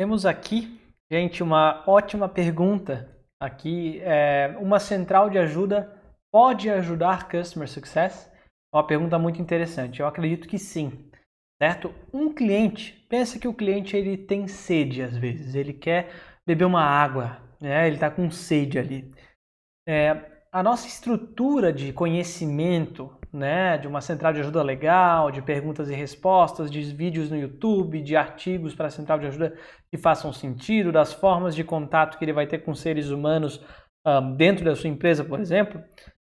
Temos aqui, gente, uma ótima pergunta. Aqui, é, uma central de ajuda pode ajudar Customer Success? É uma pergunta muito interessante. Eu acredito que sim, certo? Um cliente, pensa que o cliente ele tem sede às vezes, ele quer beber uma água, né? ele está com sede ali. É, a nossa estrutura de conhecimento, né, de uma central de ajuda legal, de perguntas e respostas, de vídeos no YouTube, de artigos para a central de ajuda que façam sentido, das formas de contato que ele vai ter com seres humanos um, dentro da sua empresa, por exemplo,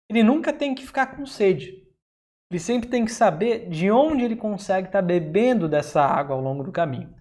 ele nunca tem que ficar com sede. Ele sempre tem que saber de onde ele consegue estar tá bebendo dessa água ao longo do caminho.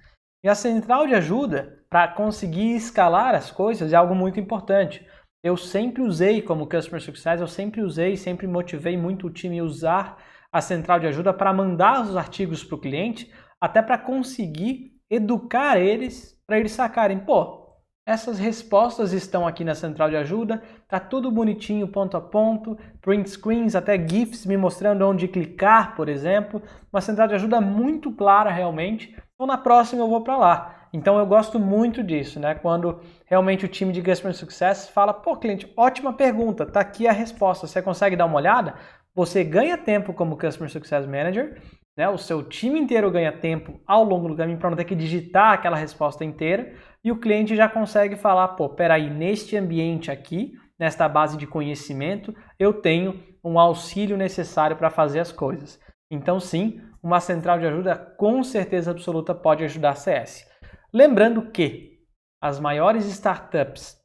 E a central de ajuda, para conseguir escalar as coisas, é algo muito importante eu sempre usei como Customer Success, eu sempre usei, sempre motivei muito o time a usar a central de ajuda para mandar os artigos para o cliente, até para conseguir educar eles, para eles sacarem, pô, essas respostas estão aqui na central de ajuda, tá tudo bonitinho, ponto a ponto, print screens, até GIFs me mostrando onde clicar, por exemplo, uma central de ajuda muito clara realmente. Então na próxima eu vou para lá. Então eu gosto muito disso, né? Quando realmente o time de Customer Success fala, pô, cliente, ótima pergunta, tá aqui a resposta, você consegue dar uma olhada? Você ganha tempo como Customer Success Manager, né? O seu time inteiro ganha tempo ao longo do caminho para não ter que digitar aquela resposta inteira e o cliente já consegue falar, pô, peraí, neste ambiente aqui, nesta base de conhecimento, eu tenho um auxílio necessário para fazer as coisas. Então, sim, uma central de ajuda com certeza absoluta pode ajudar a CS. Lembrando que as maiores startups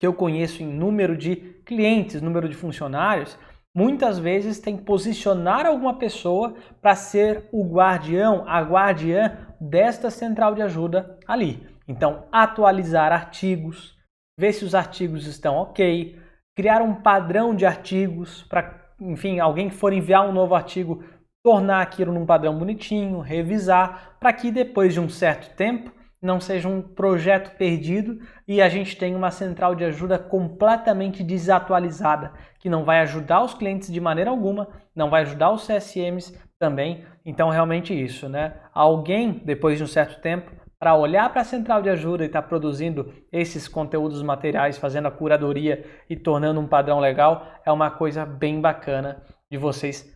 que eu conheço em número de clientes, número de funcionários, muitas vezes tem que posicionar alguma pessoa para ser o guardião, a guardiã desta central de ajuda ali. Então, atualizar artigos, ver se os artigos estão ok, criar um padrão de artigos para, enfim, alguém que for enviar um novo artigo, tornar aquilo num padrão bonitinho, revisar, para que depois de um certo tempo não seja um projeto perdido e a gente tenha uma central de ajuda completamente desatualizada, que não vai ajudar os clientes de maneira alguma, não vai ajudar os CSMs também. Então, realmente isso, né? Alguém, depois de um certo tempo, para olhar para a central de ajuda e estar tá produzindo esses conteúdos materiais, fazendo a curadoria e tornando um padrão legal, é uma coisa bem bacana de vocês,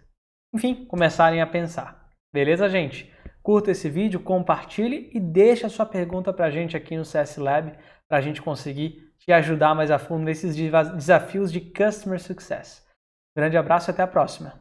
enfim, começarem a pensar. Beleza, gente? Curta esse vídeo, compartilhe e deixe a sua pergunta para a gente aqui no CS Lab para a gente conseguir te ajudar mais a fundo nesses desafios de Customer Success. Grande abraço e até a próxima!